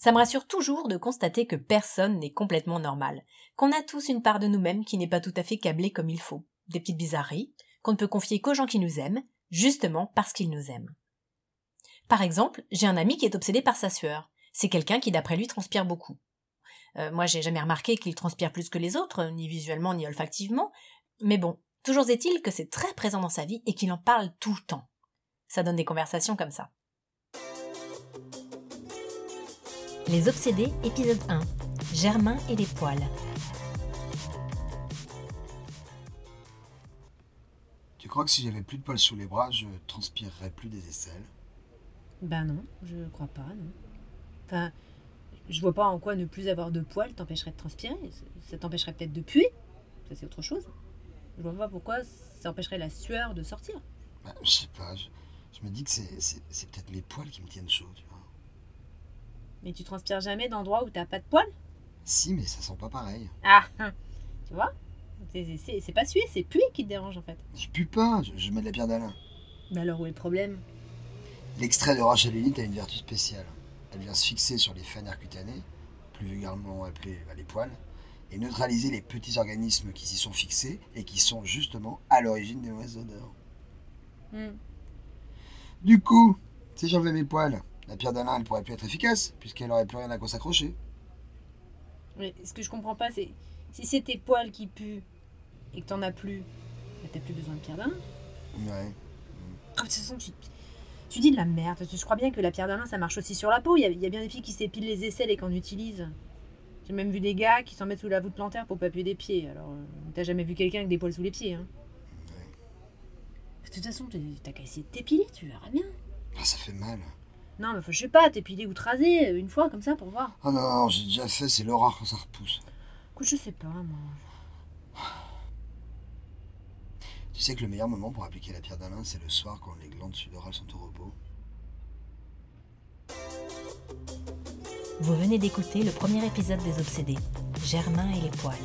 Ça me rassure toujours de constater que personne n'est complètement normal, qu'on a tous une part de nous-mêmes qui n'est pas tout à fait câblée comme il faut, des petites bizarreries, qu'on ne peut confier qu'aux gens qui nous aiment, justement parce qu'ils nous aiment. Par exemple, j'ai un ami qui est obsédé par sa sueur. C'est quelqu'un qui d'après lui transpire beaucoup. Euh, moi j'ai jamais remarqué qu'il transpire plus que les autres, ni visuellement ni olfactivement, mais bon, toujours est-il que c'est très présent dans sa vie et qu'il en parle tout le temps. Ça donne des conversations comme ça. Les Obsédés, épisode 1. Germain et les poils. Tu crois que si j'avais plus de poils sous les bras, je transpirerais plus des aisselles? Ben non, je crois pas, non. Enfin, je vois pas en quoi ne plus avoir de poils t'empêcherait de transpirer. Ça t'empêcherait peut-être de puer. Ça, c'est autre chose. Je vois pas pourquoi ça empêcherait la sueur de sortir. ben, Je sais pas, je, je me dis que c'est peut-être mes poils qui me tiennent chaud, tu vois. Mais tu transpires jamais d'endroits où t'as pas de poils? Si, mais ça sent pas pareil. Ah Tu vois? C'est- pas suer, c'est puer qui te dérange en fait. Je pue pas, je, je mets de la pierre d'Alain. Mais alors où est le problème? L'extrait de roche à l'élite a une vertu spéciale. Elle vient se fixer sur les fanères cutanées, plus vulgairement appelées bah, les poils, et neutraliser les petits organismes qui s'y sont fixés et qui sont justement à l'origine des mauvaises odeurs. Hmm. Du coup, si j'enlevais mes poils, la pierre d'Alain elle pourrait plus être efficace, puisqu'elle aurait plus rien à quoi s'accrocher. Mais ce que je comprends pas, c'est si c'est tes poils qui puent et que t'en as plus, bah, t'as plus besoin de pierre d'Alain. Ouais. Ah, de toute façon, tu, tu dis de la merde. Je crois bien que la pierre d'Alain, ça marche aussi sur la peau. Il y, a, il y a bien des filles qui s'épilent les aisselles et qui en utilisent. J'ai même vu des gars qui s'en mettent sous la voûte plantaire pour pas puer des pieds. Alors, euh, t'as jamais vu quelqu'un avec des poils sous les pieds, hein De toute façon, t'as qu'à essayer de t'épiler, tu verras bien. Ah, ça fait mal. Non, mais faut, je sais pas, t'épiler ou te raser une fois comme ça pour voir. Oh non, non, j'ai déjà fait, c'est l'horreur quand ça repousse. Écoute, je sais pas, moi. Tu sais que le meilleur moment pour appliquer la pierre d'Alain, c'est le soir quand les glandes sudorales sont au repos. Vous venez d'écouter le premier épisode des Obsédés, Germain et les poils.